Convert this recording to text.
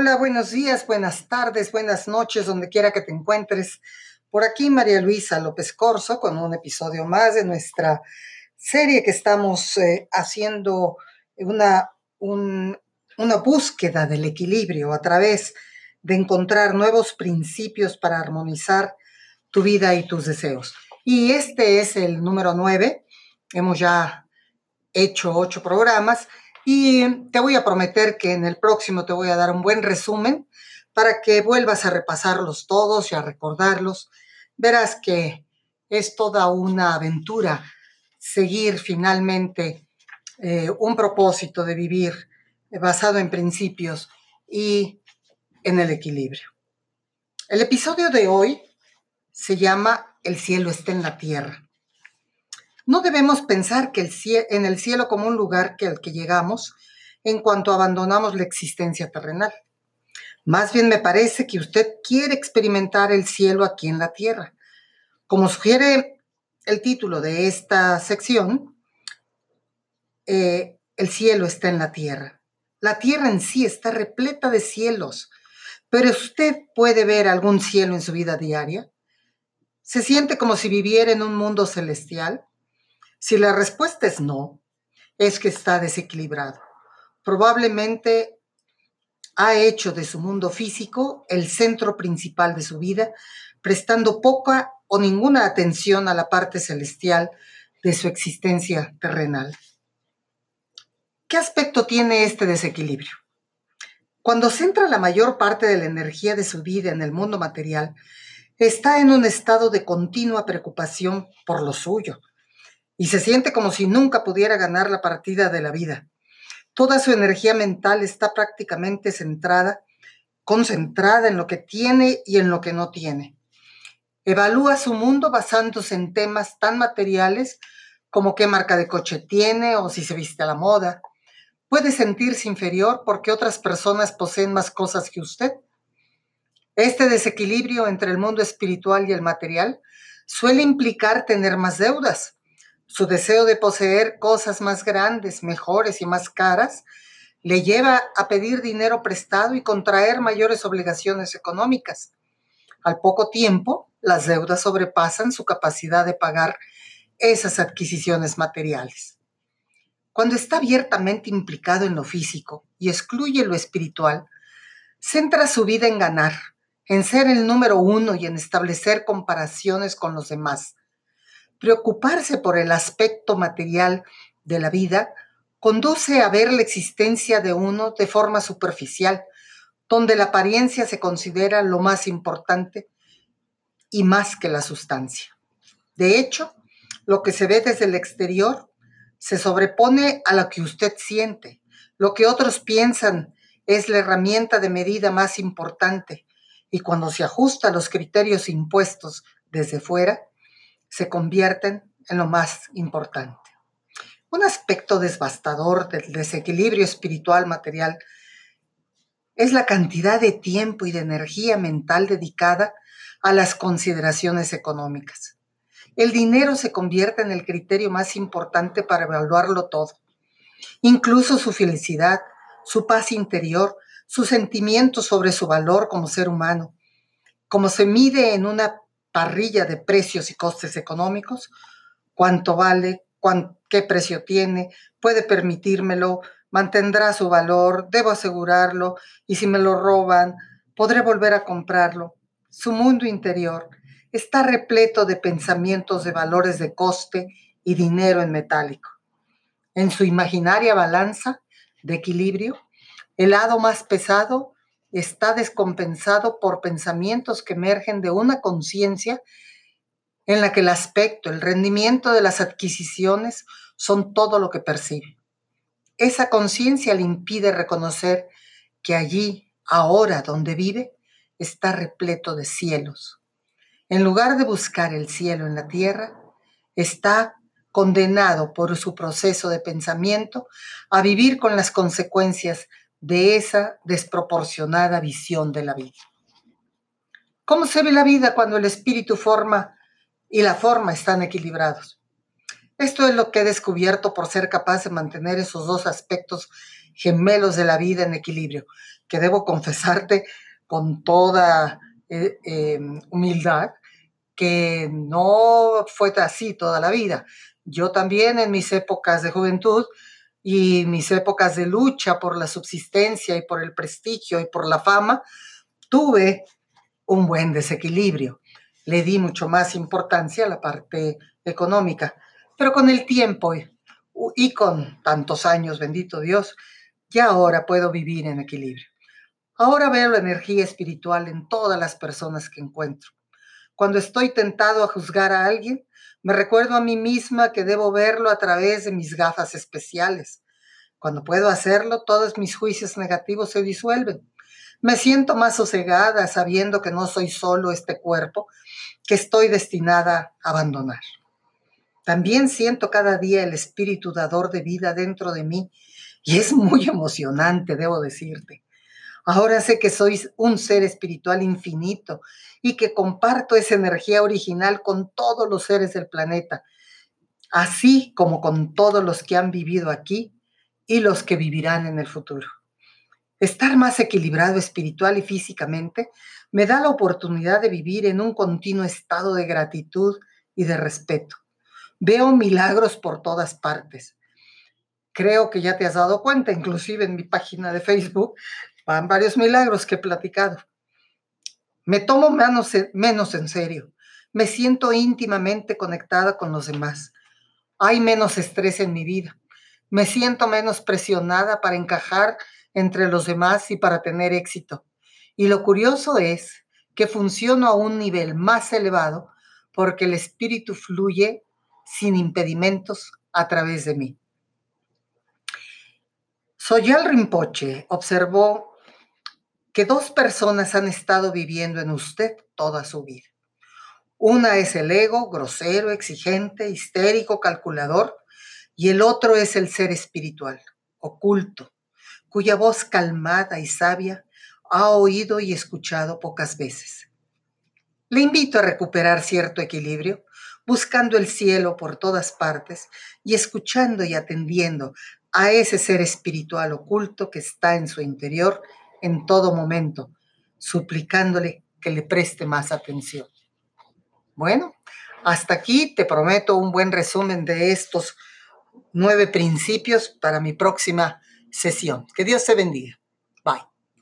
Hola, buenos días, buenas tardes, buenas noches, donde quiera que te encuentres. Por aquí María Luisa López Corso con un episodio más de nuestra serie que estamos eh, haciendo una, una búsqueda del equilibrio a través de encontrar nuevos principios para armonizar tu vida y tus deseos. Y este es el número nueve. Hemos ya hecho ocho programas y te voy a prometer que en el próximo te voy a dar un buen resumen para que vuelvas a repasarlos todos y a recordarlos. Verás que es toda una aventura seguir finalmente eh, un propósito de vivir basado en principios y en el equilibrio. El episodio de hoy se llama El cielo está en la tierra. No debemos pensar que el en el cielo como un lugar que al que llegamos en cuanto abandonamos la existencia terrenal. Más bien me parece que usted quiere experimentar el cielo aquí en la tierra. Como sugiere el título de esta sección, eh, el cielo está en la tierra. La tierra en sí está repleta de cielos, pero usted puede ver algún cielo en su vida diaria. ¿Se siente como si viviera en un mundo celestial? Si la respuesta es no, es que está desequilibrado. Probablemente ha hecho de su mundo físico el centro principal de su vida, prestando poca o ninguna atención a la parte celestial de su existencia terrenal. ¿Qué aspecto tiene este desequilibrio? Cuando centra la mayor parte de la energía de su vida en el mundo material, está en un estado de continua preocupación por lo suyo, y se siente como si nunca pudiera ganar la partida de la vida. Toda su energía mental está prácticamente centrada, concentrada en lo que tiene y en lo que no tiene. Evalúa su mundo basándose en temas tan materiales como qué marca de coche tiene o si se viste a la moda. Puede sentirse inferior porque otras personas poseen más cosas que usted. Este desequilibrio entre el mundo espiritual y el material suele implicar tener más deudas, su deseo de poseer cosas más grandes, mejores y más caras le lleva a pedir dinero prestado y contraer mayores obligaciones económicas. Al poco tiempo, las deudas sobrepasan su capacidad de pagar esas adquisiciones materiales. Cuando está abiertamente implicado en lo físico y excluye lo espiritual, centra su vida en ganar, en ser el número uno y en establecer comparaciones con los demás, Preocuparse por el aspecto material de la vida conduce a ver la existencia de uno de forma superficial, donde la apariencia se considera lo más importante y más que la sustancia. De hecho, lo que se ve desde el exterior se sobrepone a lo que usted siente. Lo que otros piensan es la herramienta de medida más importante y cuando se ajusta a los criterios impuestos desde fuera, se convierten en lo más importante. Un aspecto devastador del desequilibrio espiritual material es la cantidad de tiempo y de energía mental dedicada a las consideraciones económicas. El dinero se convierte en el criterio más importante para evaluarlo todo, incluso su felicidad, su paz interior, sus sentimientos sobre su valor como ser humano, como se mide en una parrilla de precios y costes económicos, cuánto vale, qué precio tiene, puede permitírmelo, mantendrá su valor, debo asegurarlo, y si me lo roban, podré volver a comprarlo. Su mundo interior está repleto de pensamientos de valores de coste y dinero en metálico. En su imaginaria balanza de equilibrio, el lado más pesado está descompensado por pensamientos que emergen de una conciencia en la que el aspecto, el rendimiento de las adquisiciones son todo lo que percibe. Esa conciencia le impide reconocer que allí, ahora donde vive, está repleto de cielos. En lugar de buscar el cielo en la tierra, está condenado por su proceso de pensamiento a vivir con las consecuencias de esa desproporcionada visión de la vida. ¿Cómo se ve la vida cuando el espíritu forma y la forma están equilibrados? Esto es lo que he descubierto por ser capaz de mantener esos dos aspectos gemelos de la vida en equilibrio. que debo confesarte con toda eh, em, humildad que no fue así toda la vida. Yo también en mis épocas de juventud y mis épocas de lucha por la subsistencia y por el prestigio y por la fama, tuve un buen desequilibrio. Le di mucho más importancia a la parte económica, pero con el tiempo y con tantos años, bendito Dios, ya ahora puedo vivir en equilibrio. Ahora veo la energía espiritual en todas las personas que encuentro. Cuando estoy tentado a juzgar a alguien, me recuerdo a mí misma que debo verlo a través de mis gafas especiales. Cuando puedo hacerlo, todos mis juicios negativos se disuelven. Me siento más sosegada sabiendo que no soy solo este cuerpo que estoy destinada a abandonar. También siento cada día el espíritu dador de vida dentro de mí y es muy emocionante, debo decirte. Ahora sé que sois un ser espiritual infinito y que comparto esa energía original con todos los seres del planeta, así como con todos los que han vivido aquí y los que vivirán en el futuro. Estar más equilibrado espiritual y físicamente me da la oportunidad de vivir en un continuo estado de gratitud y de respeto. Veo milagros por todas partes. Creo que ya te has dado cuenta, inclusive en mi página de Facebook, Van varios milagros que he platicado. Me tomo menos, menos en serio. Me siento íntimamente conectada con los demás. Hay menos estrés en mi vida. Me siento menos presionada para encajar entre los demás y para tener éxito. Y lo curioso es que funciono a un nivel más elevado porque el espíritu fluye sin impedimentos a través de mí. Soyal Rinpoche observó que dos personas han estado viviendo en usted toda su vida. Una es el ego, grosero, exigente, histérico, calculador, y el otro es el ser espiritual, oculto, cuya voz calmada y sabia ha oído y escuchado pocas veces. Le invito a recuperar cierto equilibrio, buscando el cielo por todas partes y escuchando y atendiendo a ese ser espiritual oculto que está en su interior en todo momento, suplicándole que le preste más atención. Bueno, hasta aquí te prometo un buen resumen de estos nueve principios para mi próxima sesión. Que Dios te bendiga.